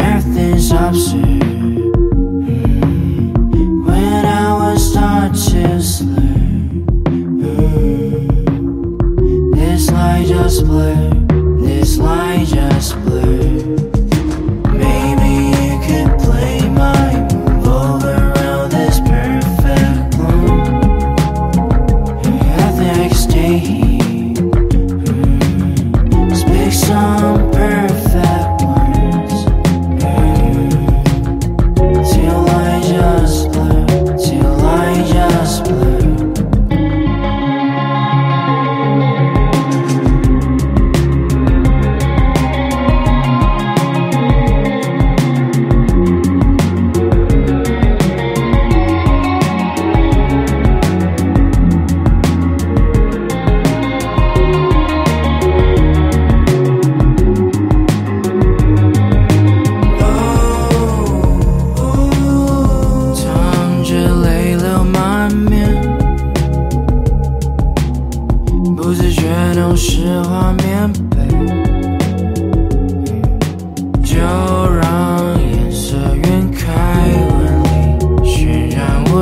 Everything's absurd mm. When I was taught to slur mm. This light just blurred.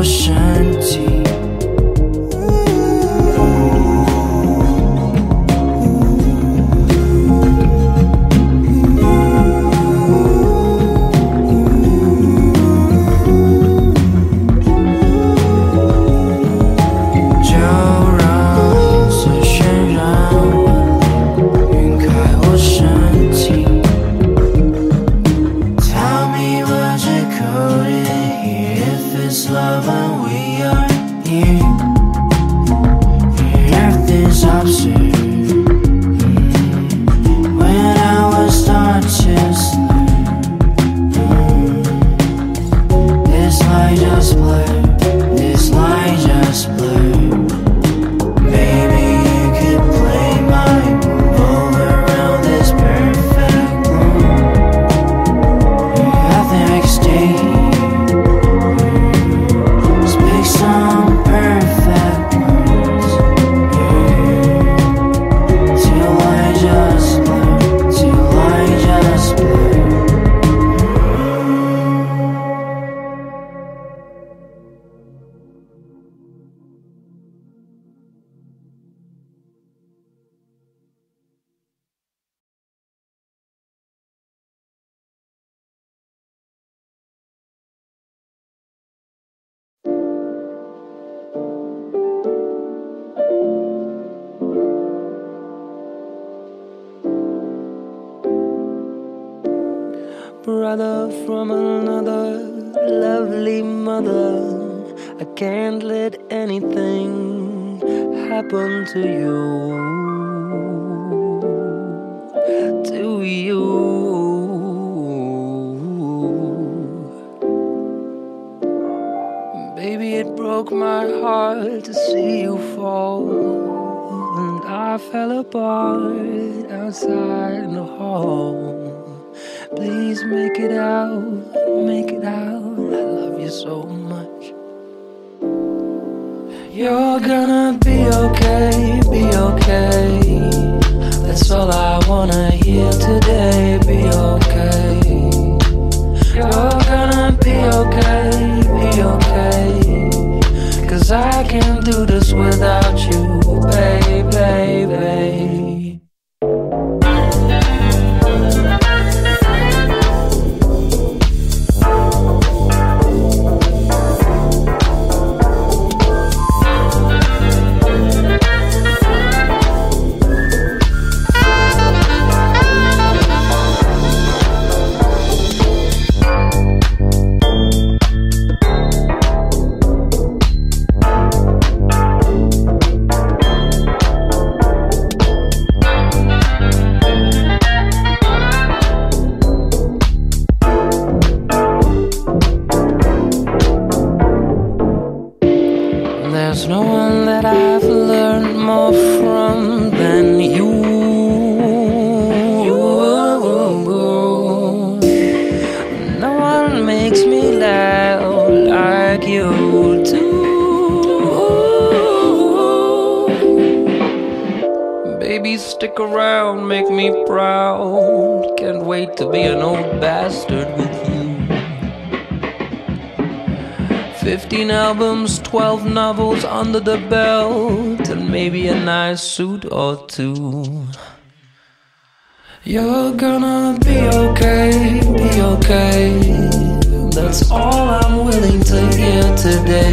身。Brother from another lovely mother. I can't let anything happen to you. To you. Baby, it broke my heart to see you fall. And I fell apart outside in the hall. Please make it out, make it out. I love you so much. You're gonna be okay, be okay. That's all I wanna hear today. Be okay. You're gonna be okay, be okay. Cause I can't do this without you, baby, baby. Make me proud. Can't wait to be an old bastard with you. 15 albums, 12 novels under the belt, and maybe a nice suit or two. You're gonna be okay, be okay. That's all I'm willing to hear today.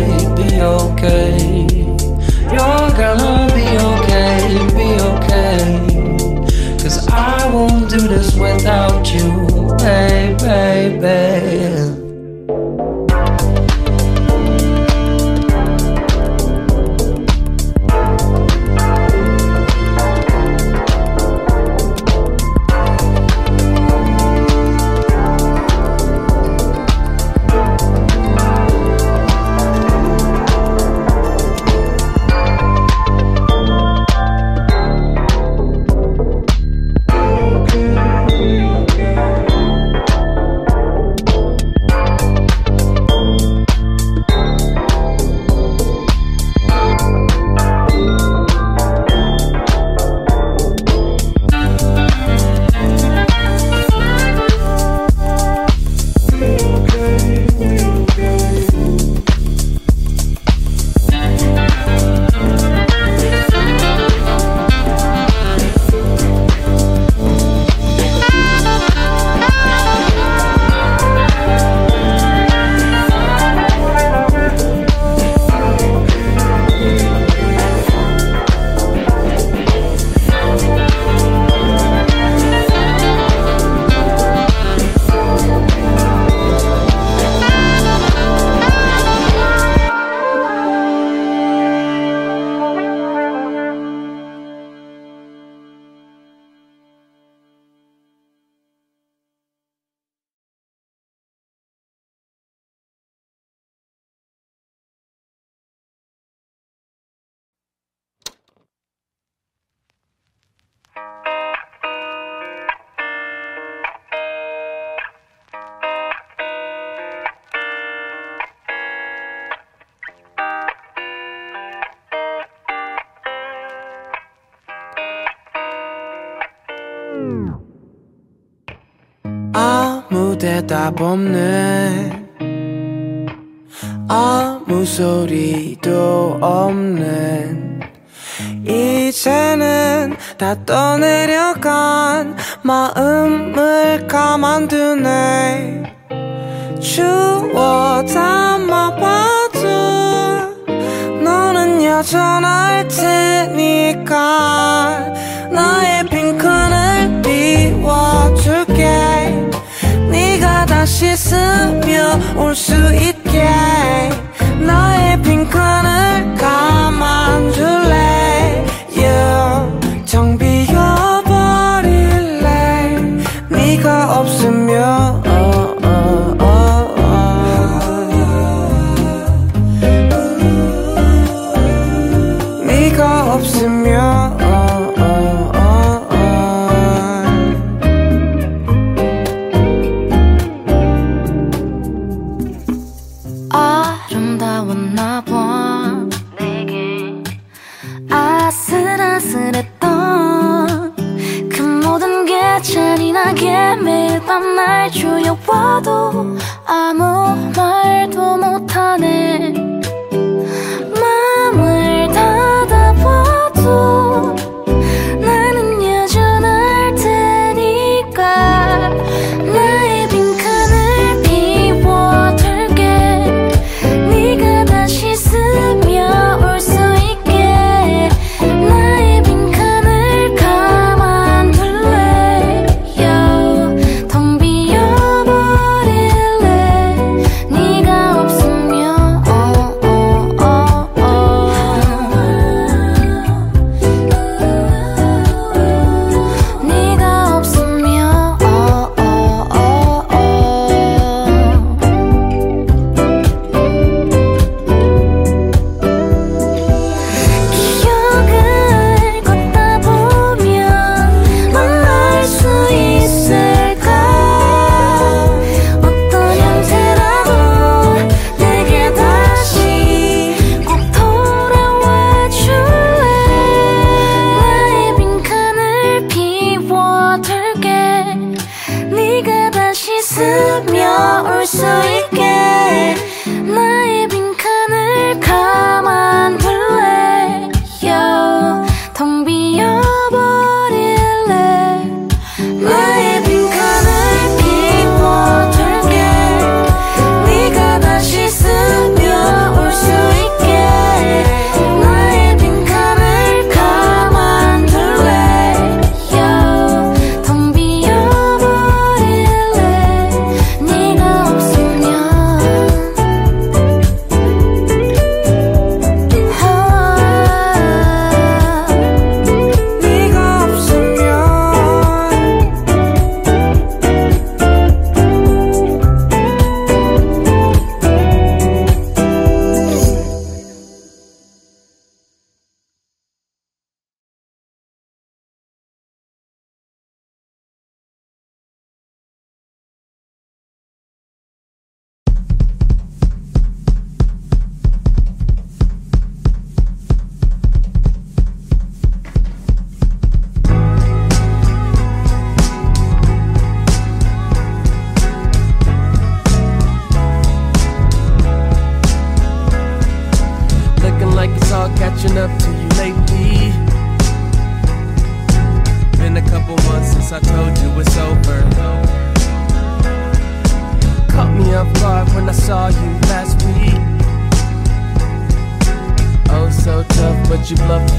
대답 없는 아무 소리도 없는 이제는 다 떠내려간 마음을 가만두네. 주워 담아봐도 너는 여전할 테니까 or 밤날 조여와도 아무 말도 못하네 씻으며 올 수 you bluffed